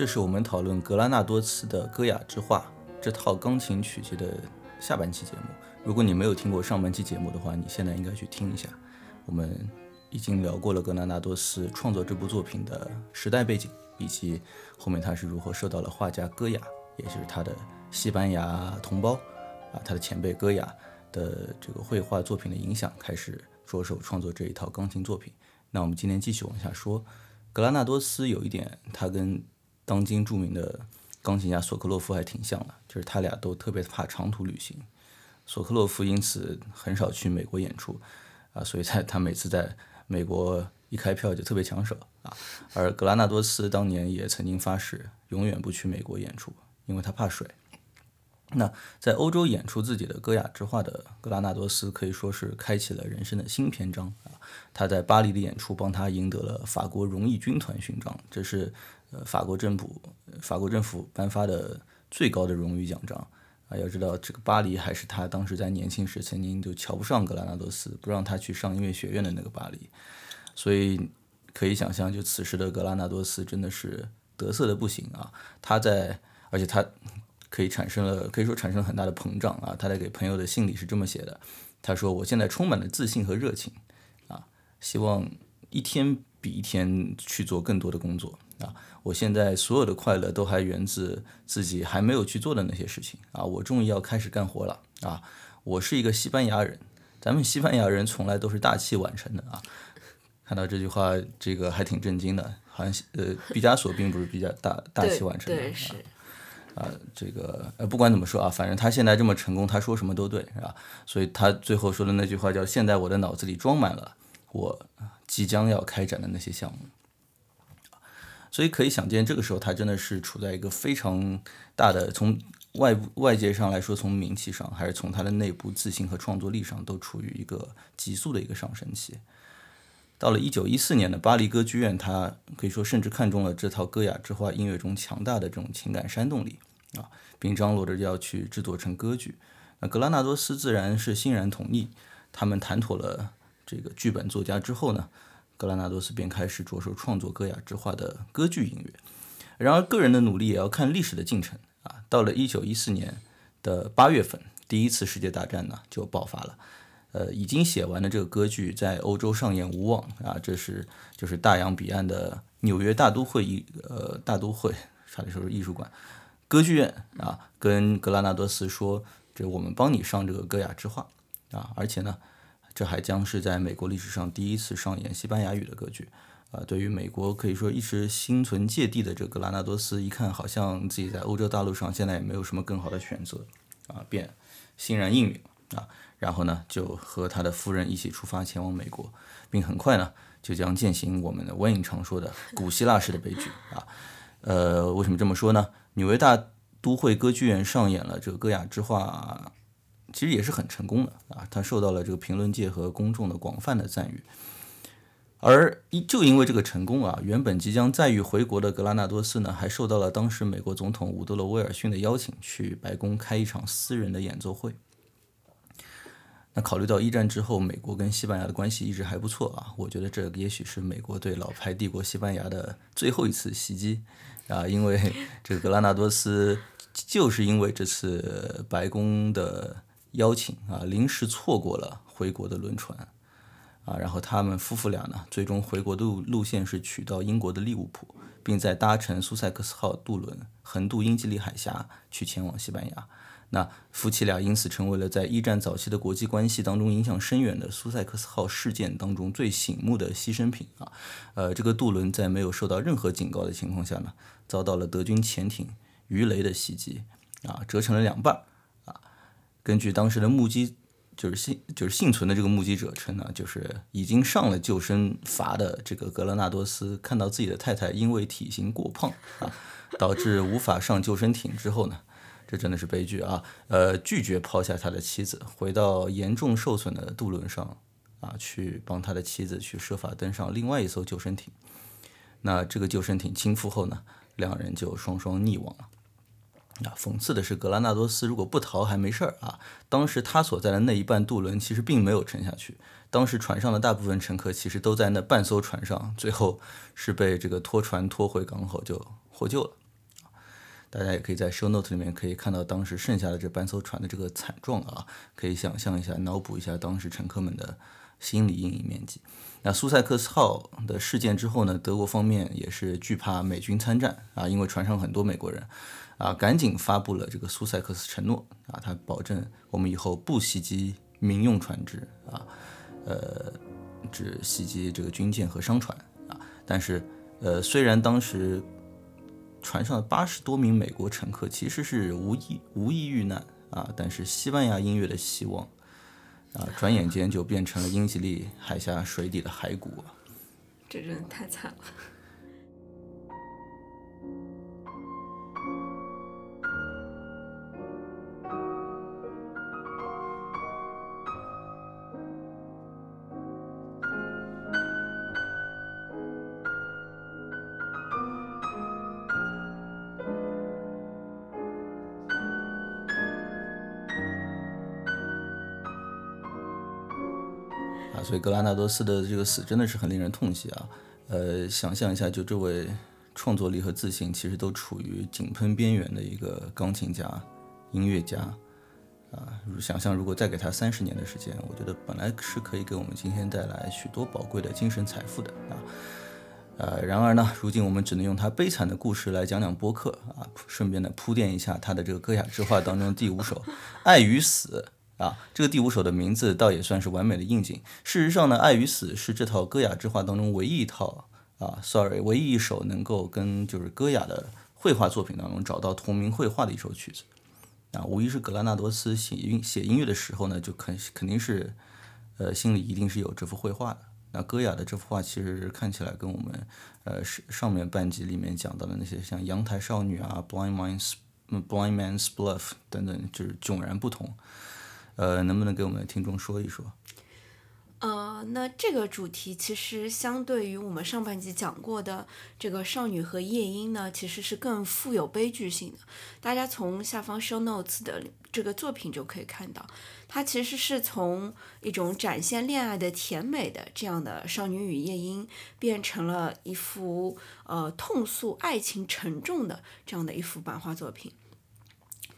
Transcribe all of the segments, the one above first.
这是我们讨论格拉纳多斯的《歌雅之画》这套钢琴曲集的下半期节目。如果你没有听过上半期节目的话，你现在应该去听一下。我们已经聊过了格拉纳多斯创作这部作品的时代背景，以及后面他是如何受到了画家戈雅，也就是他的西班牙同胞啊，他的前辈戈雅的这个绘画作品的影响，开始着手创作这一套钢琴作品。那我们今天继续往下说，格拉纳多斯有一点，他跟当今著名的钢琴家索克洛夫还挺像的，就是他俩都特别怕长途旅行。索克洛夫因此很少去美国演出，啊，所以在他每次在美国一开票就特别抢手啊。而格拉纳多斯当年也曾经发誓永远不去美国演出，因为他怕水。那在欧洲演出自己的歌雅之画的格拉纳多斯可以说是开启了人生的新篇章啊！他在巴黎的演出帮他赢得了法国荣誉军团勋章，这是呃法国政府法国政府颁发的最高的荣誉奖章啊！要知道这个巴黎还是他当时在年轻时曾经就瞧不上格拉纳多斯，不让他去上音乐学院的那个巴黎，所以可以想象，就此时的格拉纳多斯真的是得瑟的不行啊！他在而且他。可以产生了，可以说产生了很大的膨胀啊！他在给朋友的信里是这么写的：他说：“我现在充满了自信和热情，啊，希望一天比一天去做更多的工作啊！我现在所有的快乐都还源自自己还没有去做的那些事情啊！我终于要开始干活了啊！我是一个西班牙人，咱们西班牙人从来都是大器晚成的啊！看到这句话，这个还挺震惊的，好像呃，毕加索并不是比较大大器晚成的啊。”啊，这个呃，不管怎么说啊，反正他现在这么成功，他说什么都对，是吧？所以他最后说的那句话叫“现在我的脑子里装满了我即将要开展的那些项目”，所以可以想见，这个时候他真的是处在一个非常大的，从外外界上来说，从名气上，还是从他的内部自信和创作力上，都处于一个急速的一个上升期。到了一九一四年的巴黎歌剧院，他可以说甚至看中了这套歌雅之花音乐中强大的这种情感煽动力啊，并张罗着要去制作成歌剧。那格拉纳多斯自然是欣然同意。他们谈妥了这个剧本作家之后呢，格拉纳多斯便开始着手创作歌雅之画的歌剧音乐。然而，个人的努力也要看历史的进程啊。到了一九一四年的八月份，第一次世界大战呢就爆发了。呃，已经写完的这个歌剧在欧洲上演无望啊！这是就是大洋彼岸的纽约大都会艺呃大都会，差点说是艺术馆歌剧院啊，跟格拉纳多斯说，这我们帮你上这个歌雅之画啊！而且呢，这还将是在美国历史上第一次上演西班牙语的歌剧啊！对于美国可以说一直心存芥蒂的这个格拉纳多斯，一看好像自己在欧洲大陆上现在也没有什么更好的选择啊，便欣然应允啊！然后呢，就和他的夫人一起出发前往美国，并很快呢，就将践行我们的温影常说的古希腊式的悲剧啊。呃，为什么这么说呢？纽约大都会歌剧院上演了这个歌雅之画，其实也是很成功的啊。他受到了这个评论界和公众的广泛的赞誉。而就因为这个成功啊，原本即将载誉回国的格拉纳多斯呢，还受到了当时美国总统伍德罗·威尔逊的邀请，去白宫开一场私人的演奏会。那考虑到一战之后，美国跟西班牙的关系一直还不错啊，我觉得这也许是美国对老牌帝国西班牙的最后一次袭击啊，因为这个格拉纳多斯就是因为这次白宫的邀请啊，临时错过了回国的轮船啊，然后他们夫妇俩呢，最终回国的路路线是取到英国的利物浦，并在搭乘苏塞克斯号渡轮横渡英吉利海峡去前往西班牙。那夫妻俩因此成为了在一战早期的国际关系当中影响深远的苏塞克斯号事件当中最醒目的牺牲品啊。呃，这个渡轮在没有受到任何警告的情况下呢，遭到了德军潜艇鱼雷的袭击啊，折成了两半。根据当时的目击，就是幸就是幸存的这个目击者称呢，就是已经上了救生筏的这个格勒纳多斯，看到自己的太太因为体型过胖啊，导致无法上救生艇之后呢。这真的是悲剧啊！呃，拒绝抛下他的妻子，回到严重受损的渡轮上，啊，去帮他的妻子去设法登上另外一艘救生艇。那这个救生艇倾覆后呢，两人就双双溺亡了。那讽刺的是，格拉纳多斯如果不逃还没事儿啊，当时他所在的那一半渡轮其实并没有沉下去，当时船上的大部分乘客其实都在那半艘船上，最后是被这个拖船拖回港口就获救了大家也可以在 show note 里面可以看到当时剩下的这半艘船的这个惨状啊，可以想象一下，脑补一下当时乘客们的心理阴影面积。那苏塞克斯号的事件之后呢，德国方面也是惧怕美军参战啊，因为船上很多美国人啊，赶紧发布了这个苏塞克斯承诺啊，他保证我们以后不袭击民用船只啊，呃，只袭击这个军舰和商船啊。但是呃，虽然当时船上的八十多名美国乘客其实是无一无一遇难啊，但是西班牙音乐的希望。啊，转眼间就变成了英吉利海峡水底的骸骨！这真的太惨了。格拉纳多斯的这个死真的是很令人痛惜啊！呃，想象一下，就这位创作力和自信其实都处于井喷边缘的一个钢琴家、音乐家啊，想象如果再给他三十年的时间，我觉得本来是可以给我们今天带来许多宝贵的精神财富的啊。呃，然而呢，如今我们只能用他悲惨的故事来讲讲播客啊，顺便呢铺垫一下他的这个歌雅之画当中第五首《爱与死》。啊，这个第五首的名字倒也算是完美的应景。事实上呢，《爱与死》是这套歌雅之画当中唯一一套啊，sorry，唯一一首能够跟就是歌雅的绘画作品当中找到同名绘画的一首曲子。啊，无疑是格拉纳多斯写音写音乐的时候呢，就肯肯定是，呃，心里一定是有这幅绘画的。那歌雅的这幅画其实看起来跟我们呃上上面半集里面讲到的那些像阳台少女啊、Blind Man's Blind Man's Bluff 等等，就是迥然不同。呃，能不能给我们听众说一说？呃，那这个主题其实相对于我们上半集讲过的这个少女和夜莺呢，其实是更富有悲剧性的。大家从下方 show notes 的这个作品就可以看到，它其实是从一种展现恋爱的甜美的这样的少女与夜莺，变成了一幅呃痛诉爱情沉重的这样的一幅版画作品。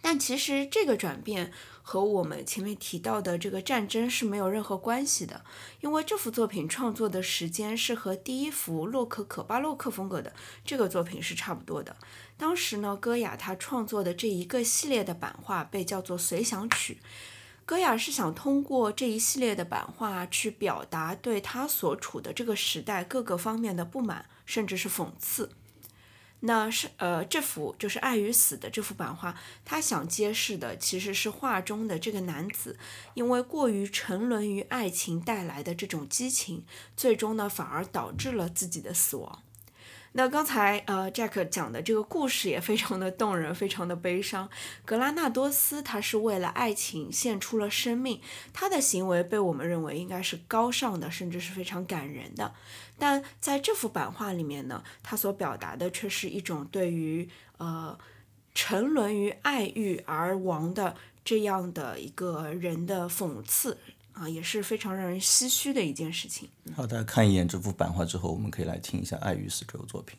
但其实这个转变。和我们前面提到的这个战争是没有任何关系的，因为这幅作品创作的时间是和第一幅洛可可巴洛克风格的这个作品是差不多的。当时呢，戈雅他创作的这一个系列的版画被叫做随想曲。戈雅是想通过这一系列的版画去表达对他所处的这个时代各个方面的不满，甚至是讽刺。那是呃，这幅就是爱与死的这幅版画，他想揭示的其实是画中的这个男子，因为过于沉沦于爱情带来的这种激情，最终呢反而导致了自己的死亡。那刚才呃，Jack 讲的这个故事也非常的动人，非常的悲伤。格拉纳多斯他是为了爱情献出了生命，他的行为被我们认为应该是高尚的，甚至是非常感人的。但在这幅版画里面呢，他所表达的却是一种对于呃沉沦于爱欲而亡的这样的一个人的讽刺。啊，也是非常让人唏嘘的一件事情。好，大家看一眼这幅版画之后，我们可以来听一下《爱与死》这首作品。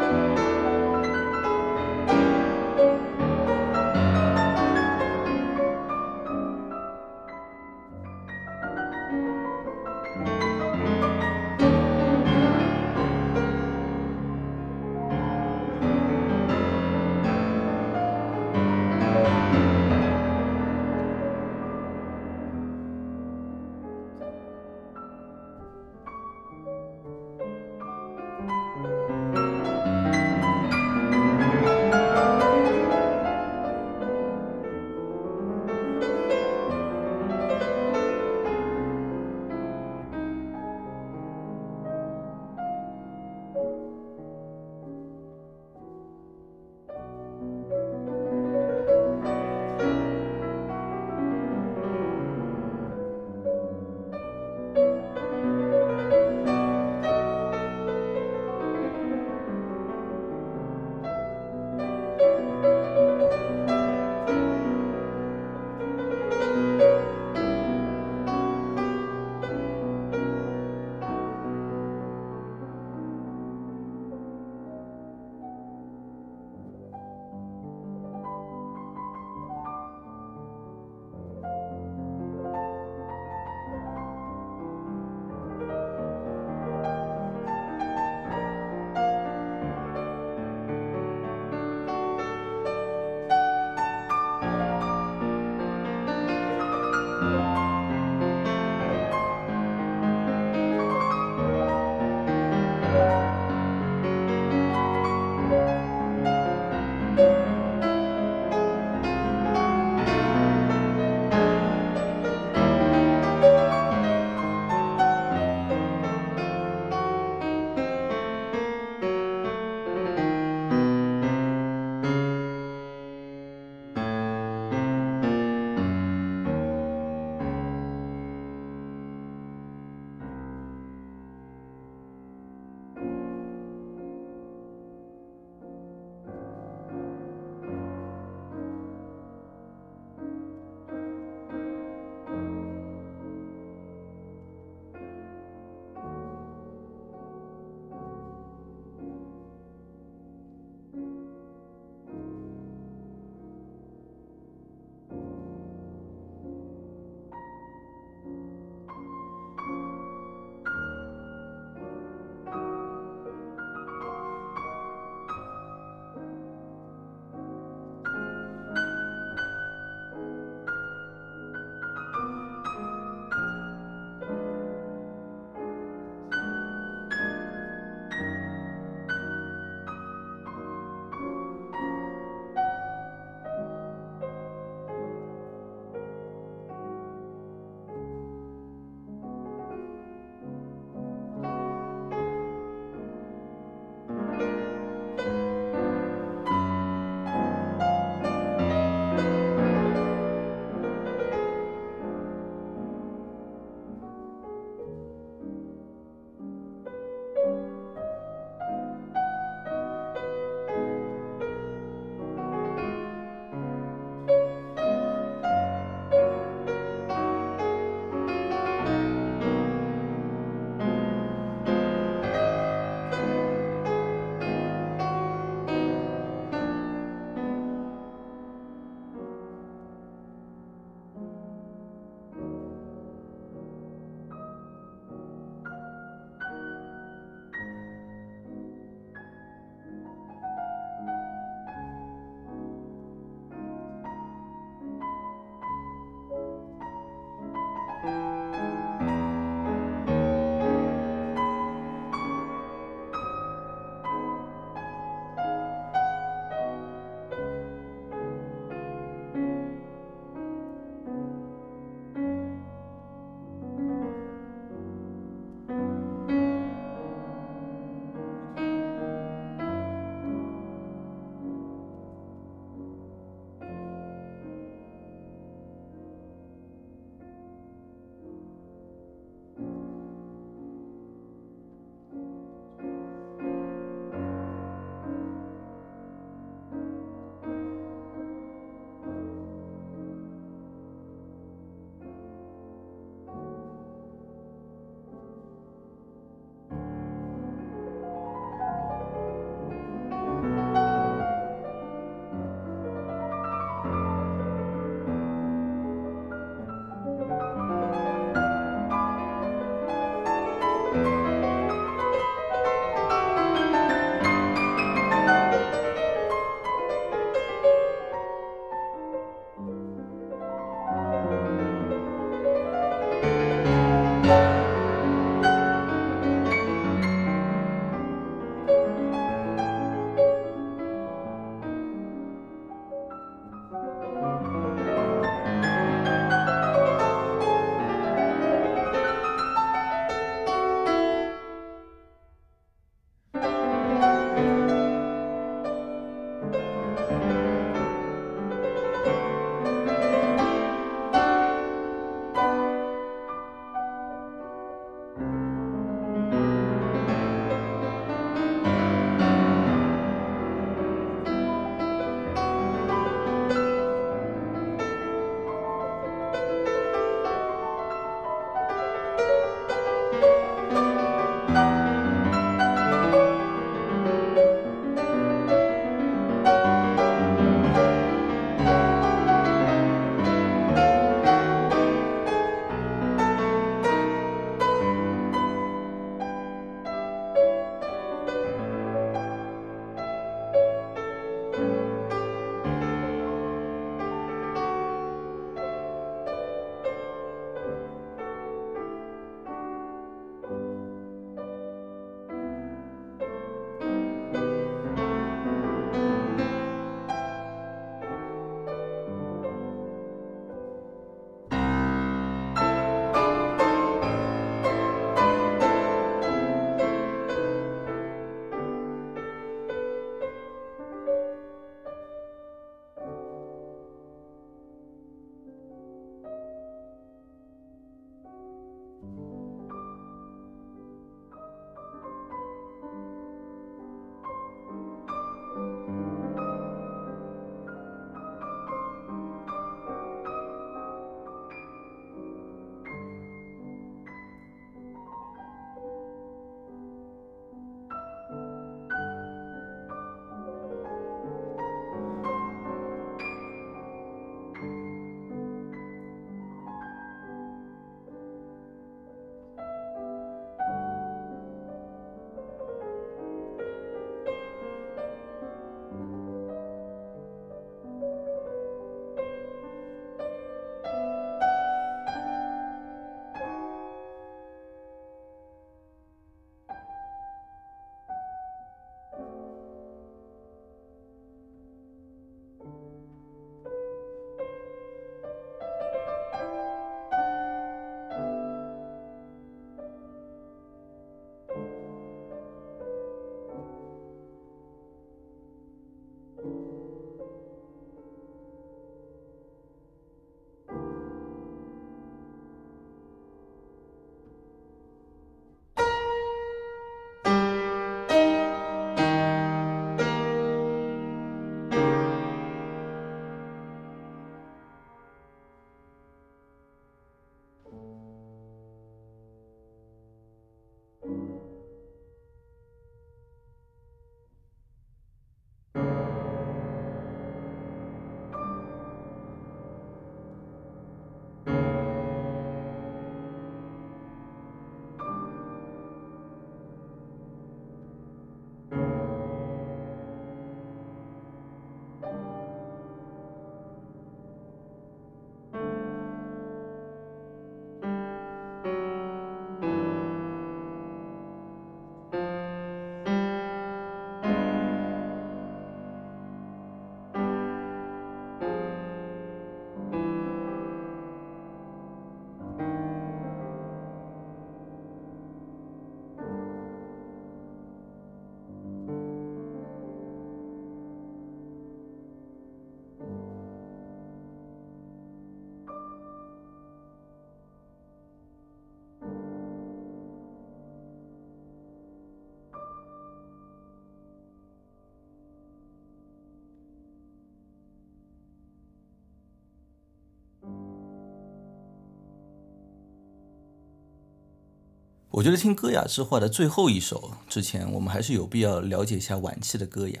我觉得听歌雅之话的最后一首之前，我们还是有必要了解一下晚期的歌雅，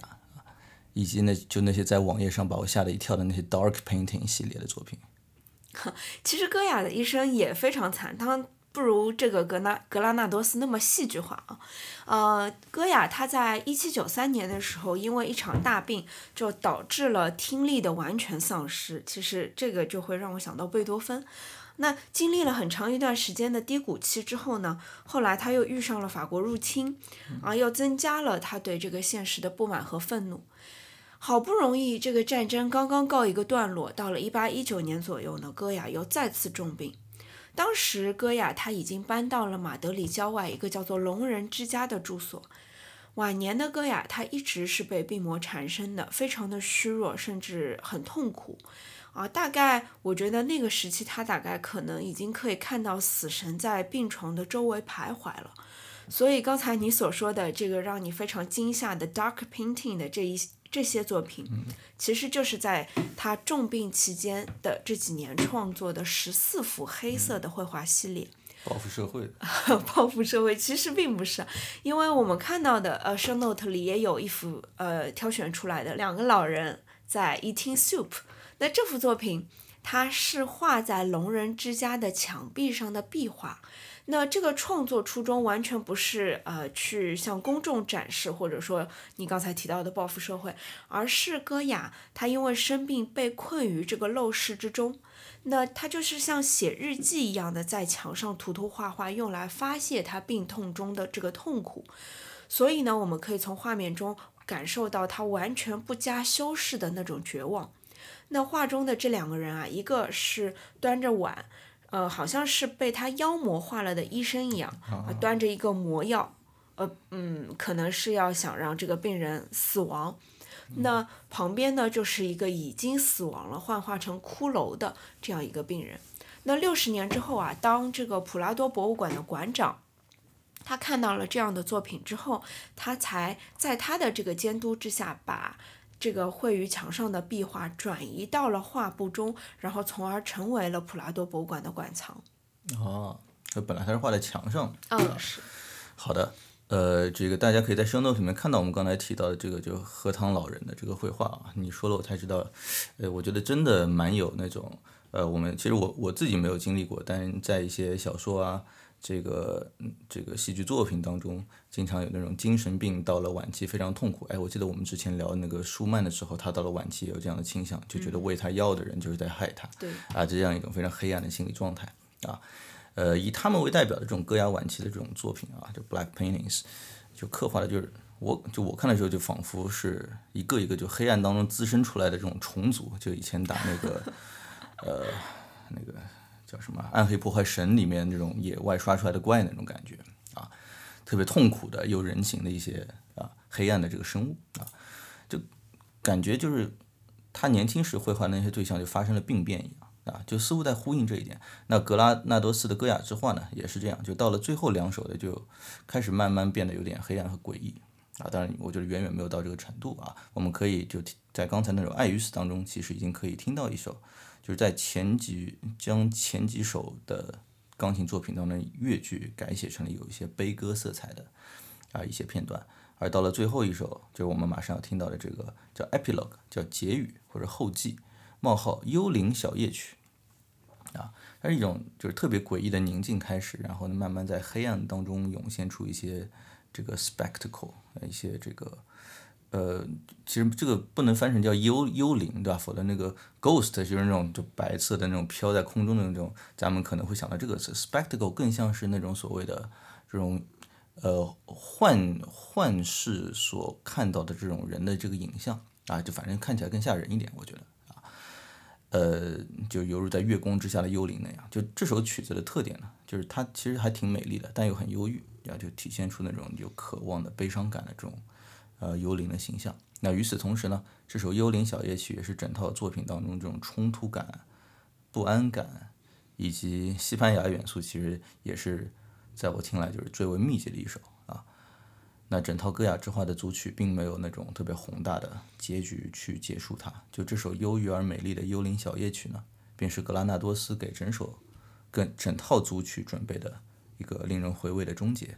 以及那就那些在网页上把我吓了一跳的那些 Dark Painting 系列的作品。其实歌雅的一生也非常惨，他不如这个格纳格拉纳多斯那么戏剧化啊。呃，歌雅他在一七九三年的时候，因为一场大病，就导致了听力的完全丧失。其实这个就会让我想到贝多芬。那经历了很长一段时间的低谷期之后呢，后来他又遇上了法国入侵，啊，又增加了他对这个现实的不满和愤怒。好不容易这个战争刚刚告一个段落，到了一八一九年左右呢，戈雅又再次重病。当时戈雅他已经搬到了马德里郊外一个叫做聋人之家的住所。晚年的戈雅他一直是被病魔缠身的，非常的虚弱，甚至很痛苦。啊，大概我觉得那个时期他大概可能已经可以看到死神在病床的周围徘徊了。所以刚才你所说的这个让你非常惊吓的 Dark Painting 的这一。这些作品，其实就是在他重病期间的这几年创作的十四幅黑色的绘画系列。报复社会。报复社会其实并不是，因为我们看到的呃，show note 里也有一幅呃挑选出来的两个老人在 eating soup。那这幅作品，它是画在聋人之家的墙壁上的壁画。那这个创作初衷完全不是呃去向公众展示，或者说你刚才提到的报复社会，而是戈雅他因为生病被困于这个陋室之中，那他就是像写日记一样的在墙上涂涂画画，用来发泄他病痛中的这个痛苦。所以呢，我们可以从画面中感受到他完全不加修饰的那种绝望。那画中的这两个人啊，一个是端着碗。呃，好像是被他妖魔化了的医生一样，端着一个魔药，呃，嗯，可能是要想让这个病人死亡。那旁边呢，就是一个已经死亡了、幻化成骷髅的这样一个病人。那六十年之后啊，当这个普拉多博物馆的馆长，他看到了这样的作品之后，他才在他的这个监督之下把。这个绘于墙上的壁画转移到了画布中，然后从而成为了普拉多博物馆的馆藏。哦，这本来它是画在墙上。嗯，是。好的，呃，这个大家可以在 show note 里面看到我们刚才提到的这个就荷塘老人的这个绘画啊。你说了我才知道，呃，我觉得真的蛮有那种，呃，我们其实我我自己没有经历过，但在一些小说啊。这个这个戏剧作品当中，经常有那种精神病到了晚期非常痛苦。哎，我记得我们之前聊那个舒曼的时候，他到了晚期有这样的倾向，就觉得喂他药的人就是在害他。对啊，这样一种非常黑暗的心理状态啊。呃，以他们为代表的这种歌雅晚期的这种作品啊，就 Black Paintings，就刻画的就是我就我看的时候就仿佛是一个一个就黑暗当中滋生出来的这种虫族，就以前打那个 呃那个。叫什么《暗黑破坏神》里面那种野外刷出来的怪那种感觉啊，特别痛苦的、有人形的一些啊黑暗的这个生物啊，就感觉就是他年轻时绘画那些对象就发生了病变一样啊，就似乎在呼应这一点。那格拉纳多斯的《戈雅之画》呢，也是这样，就到了最后两首的就开始慢慢变得有点黑暗和诡异啊。当然，我觉得远远没有到这个程度啊。我们可以就在刚才那首《爱与死》当中，其实已经可以听到一首。就是在前几将前几首的钢琴作品当中，乐句改写成了有一些悲歌色彩的啊一些片段，而到了最后一首，就是我们马上要听到的这个叫 epilogue，叫结语或者后记冒号幽灵小夜曲啊，它是一种就是特别诡异的宁静开始，然后呢慢慢在黑暗当中涌现出一些这个 spectacle，一些这个。呃，其实这个不能翻成叫幽幽灵，对吧？否则那个 ghost 就是那种就白色的那种飘在空中的那种，咱们可能会想到这个词。spectacle 更像是那种所谓的这种呃幻幻视所看到的这种人的这个影像啊，就反正看起来更吓人一点，我觉得啊，呃，就犹如在月光之下的幽灵那样。就这首曲子的特点呢，就是它其实还挺美丽的，但又很忧郁，然后就体现出那种有渴望的悲伤感的这种。呃，幽灵的形象。那与此同时呢，这首《幽灵小夜曲》也是整套作品当中这种冲突感、不安感以及西班牙元素，其实也是在我听来就是最为密集的一首啊。那整套歌雅之花的组曲并没有那种特别宏大的结局去结束它，就这首忧郁而美丽的《幽灵小夜曲》呢，便是格拉纳多斯给整首、跟整套组曲准备的一个令人回味的终结。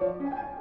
Música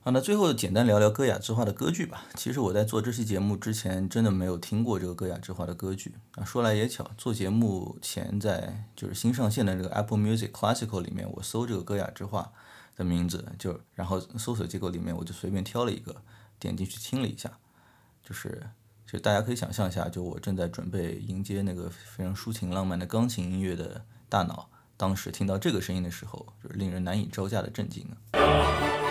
好，那最后简单聊聊歌雅之花的歌剧吧。其实我在做这期节目之前，真的没有听过这个歌雅之花的歌剧啊。说来也巧，做节目前在就是新上线的这个 Apple Music Classical 里面，我搜这个歌雅之花的名字，就然后搜索结果里面我就随便挑了一个，点进去听了一下，就是就大家可以想象一下，就我正在准备迎接那个非常抒情浪漫的钢琴音乐的大脑，当时听到这个声音的时候，就是令人难以招架的震惊啊。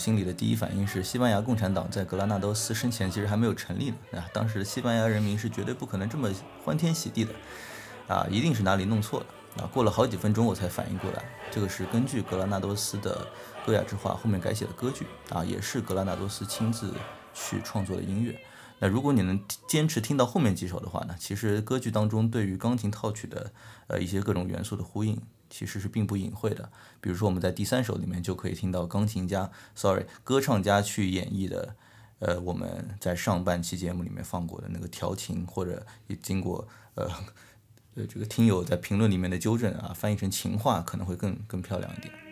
心里的第一反应是，西班牙共产党在格拉纳多斯生前其实还没有成立呢。啊，当时西班牙人民是绝对不可能这么欢天喜地的，啊，一定是哪里弄错了。啊，过了好几分钟我才反应过来，这个是根据格拉纳多斯的歌雅之画后面改写的歌剧，啊，也是格拉纳多斯亲自去创作的音乐。那如果你能坚持听到后面几首的话呢，其实歌剧当中对于钢琴套曲的呃一些各种元素的呼应。其实是并不隐晦的，比如说我们在第三首里面就可以听到钢琴家，sorry，歌唱家去演绎的，呃，我们在上半期节目里面放过的那个调情，或者也经过呃呃这个听友在评论里面的纠正啊，翻译成情话可能会更更漂亮一点。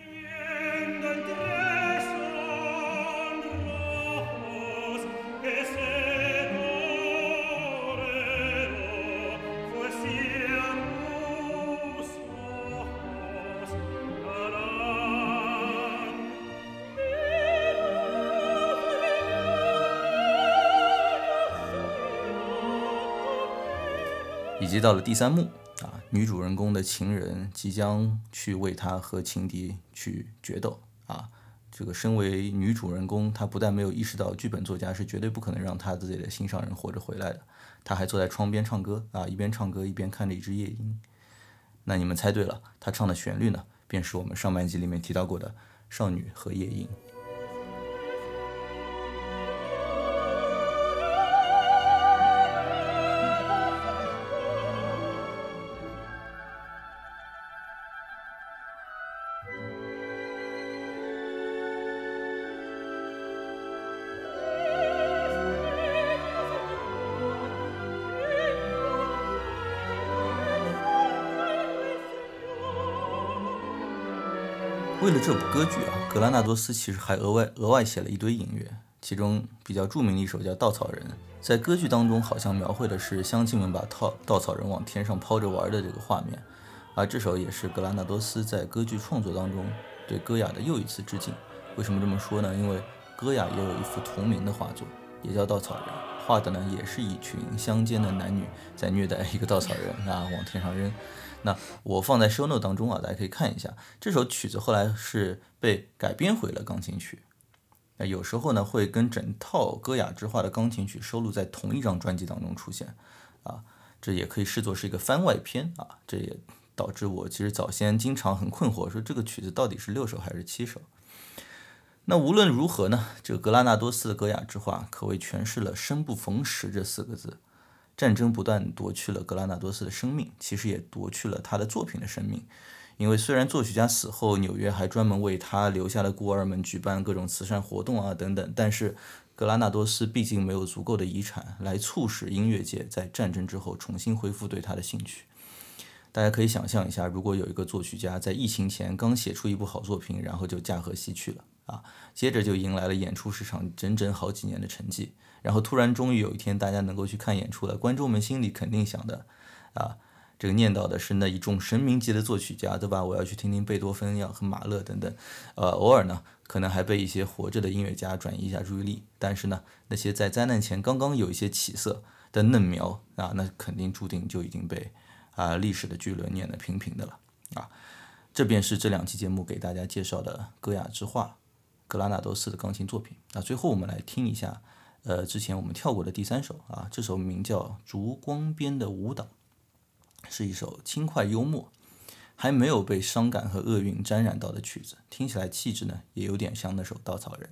及到了第三幕啊，女主人公的情人即将去为她和情敌去决斗啊。这个身为女主人公，她不但没有意识到剧本作家是绝对不可能让她自己的心上人活着回来的，她还坐在窗边唱歌啊，一边唱歌一边看着一只夜莺。那你们猜对了，她唱的旋律呢，便是我们上半集里面提到过的《少女和夜莺》。这部歌剧啊，格拉纳多斯其实还额外额外写了一堆音乐，其中比较著名的一首叫《稻草人》。在歌剧当中，好像描绘的是乡亲们把稻稻草人往天上抛着玩的这个画面，而这首也是格拉纳多斯在歌剧创作当中对歌雅的又一次致敬。为什么这么说呢？因为歌雅也有一幅同名的画作，也叫《稻草人》，画的呢也是一群乡间的男女在虐待一个稻草人啊，往天上扔。那我放在 show note 当中啊，大家可以看一下。这首曲子后来是被改编回了钢琴曲。那有时候呢，会跟整套歌雅之画的钢琴曲收录在同一张专辑当中出现，啊，这也可以视作是一个番外篇啊。这也导致我其实早先经常很困惑，说这个曲子到底是六首还是七首？那无论如何呢，这个格拉纳多斯的歌雅之画可谓诠释了“生不逢时”这四个字。战争不断夺去了格拉纳多斯的生命，其实也夺去了他的作品的生命。因为虽然作曲家死后，纽约还专门为他留下的孤儿们举办各种慈善活动啊等等，但是格拉纳多斯毕竟没有足够的遗产来促使音乐界在战争之后重新恢复对他的兴趣。大家可以想象一下，如果有一个作曲家在疫情前刚写出一部好作品，然后就驾鹤西去了啊，接着就迎来了演出市场整整好几年的沉寂。然后突然，终于有一天，大家能够去看演出了。观众们心里肯定想的，啊，这个念叨的是那一众神明级的作曲家，对吧？我要去听听贝多芬要和马勒等等。呃，偶尔呢，可能还被一些活着的音乐家转移一下注意力。但是呢，那些在灾难前刚刚有一些起色的嫩苗啊，那肯定注定就已经被啊历史的巨轮碾得平平的了。啊，这便是这两期节目给大家介绍的歌雅之画，格拉纳多斯的钢琴作品。那最后我们来听一下。呃，之前我们跳过的第三首啊，这首名叫《烛光边的舞蹈》，是一首轻快幽默，还没有被伤感和厄运沾染到的曲子，听起来气质呢，也有点像那首《稻草人》。